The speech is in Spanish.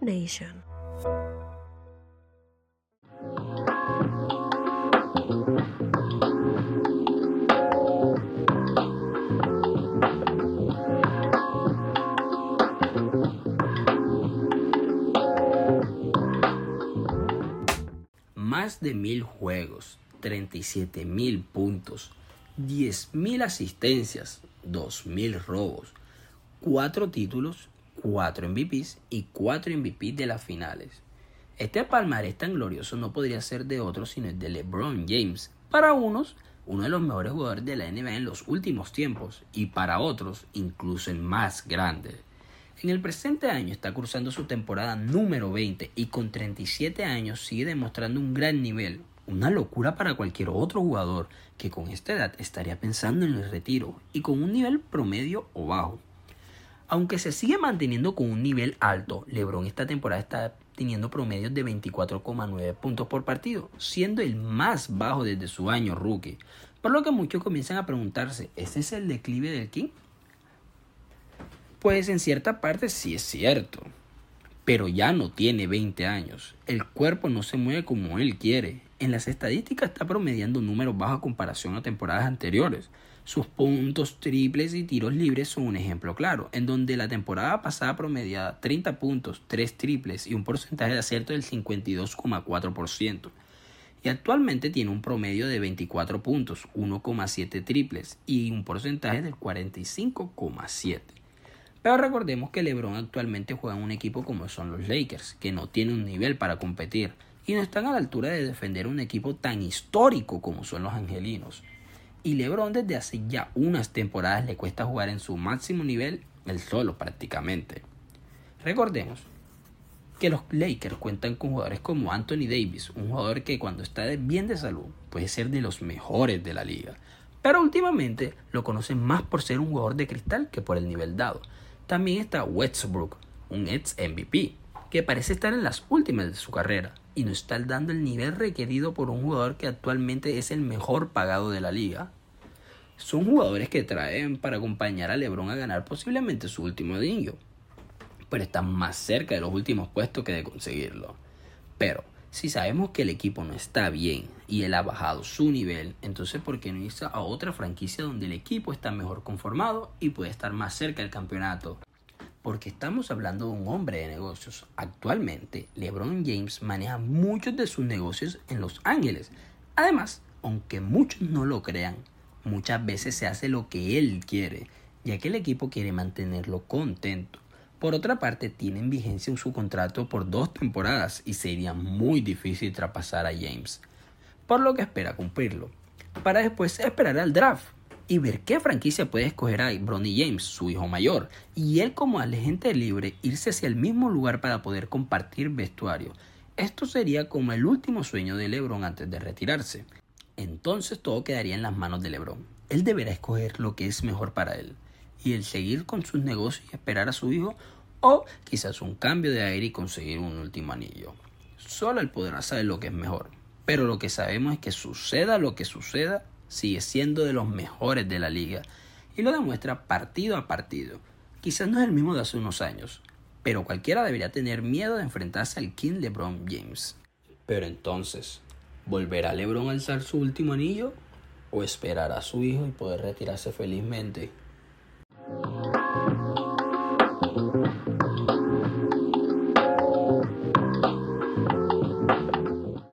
Nation. Más de mil juegos, 37 mil puntos, 10 mil asistencias, 2 mil robos, 4 títulos, 4 MVPs y 4 MVP de las finales. Este palmarés tan glorioso no podría ser de otro sino el de LeBron James. Para unos, uno de los mejores jugadores de la NBA en los últimos tiempos y para otros, incluso el más grande. En el presente año está cursando su temporada número 20 y con 37 años sigue demostrando un gran nivel, una locura para cualquier otro jugador que con esta edad estaría pensando en el retiro y con un nivel promedio o bajo. Aunque se sigue manteniendo con un nivel alto, LeBron esta temporada está teniendo promedios de 24,9 puntos por partido, siendo el más bajo desde su año rookie. Por lo que muchos comienzan a preguntarse, ¿ese es el declive del King? Pues en cierta parte sí es cierto, pero ya no tiene 20 años. El cuerpo no se mueve como él quiere. En las estadísticas está promediando números bajos a comparación a temporadas anteriores. Sus puntos triples y tiros libres son un ejemplo claro, en donde la temporada pasada promediaba 30 puntos, 3 triples y un porcentaje de acierto del 52,4%. Y actualmente tiene un promedio de 24 puntos, 1,7 triples y un porcentaje del 45,7%. Pero recordemos que LeBron actualmente juega en un equipo como son los Lakers, que no tiene un nivel para competir y no están a la altura de defender un equipo tan histórico como son los Angelinos. Y LeBron desde hace ya unas temporadas le cuesta jugar en su máximo nivel el solo prácticamente. Recordemos que los Lakers cuentan con jugadores como Anthony Davis, un jugador que cuando está bien de salud puede ser de los mejores de la liga. Pero últimamente lo conocen más por ser un jugador de cristal que por el nivel dado. También está Westbrook, un ex MVP, que parece estar en las últimas de su carrera y no está dando el nivel requerido por un jugador que actualmente es el mejor pagado de la liga. Son jugadores que traen para acompañar a LeBron a ganar posiblemente su último anillo, pero están más cerca de los últimos puestos que de conseguirlo. Pero si sabemos que el equipo no está bien y él ha bajado su nivel, entonces ¿por qué no irse a otra franquicia donde el equipo está mejor conformado y puede estar más cerca del campeonato? Porque estamos hablando de un hombre de negocios. Actualmente, LeBron James maneja muchos de sus negocios en Los Ángeles. Además, aunque muchos no lo crean, muchas veces se hace lo que él quiere, ya que el equipo quiere mantenerlo contento. Por otra parte, vigencia en su contrato por dos temporadas y sería muy difícil traspasar a James, por lo que espera cumplirlo, para después esperar al draft y ver qué franquicia puede escoger a Bronny James, su hijo mayor, y él como agente libre irse hacia el mismo lugar para poder compartir vestuario. Esto sería como el último sueño de LeBron antes de retirarse. Entonces todo quedaría en las manos de LeBron. Él deberá escoger lo que es mejor para él y el seguir con sus negocios y esperar a su hijo o quizás un cambio de aire y conseguir un último anillo. Solo él podrá saber lo que es mejor. Pero lo que sabemos es que suceda lo que suceda, sigue siendo de los mejores de la liga y lo demuestra partido a partido. Quizás no es el mismo de hace unos años, pero cualquiera debería tener miedo de enfrentarse al King LeBron James. Pero entonces, ¿volverá LeBron a alzar su último anillo o esperará a su hijo y poder retirarse felizmente?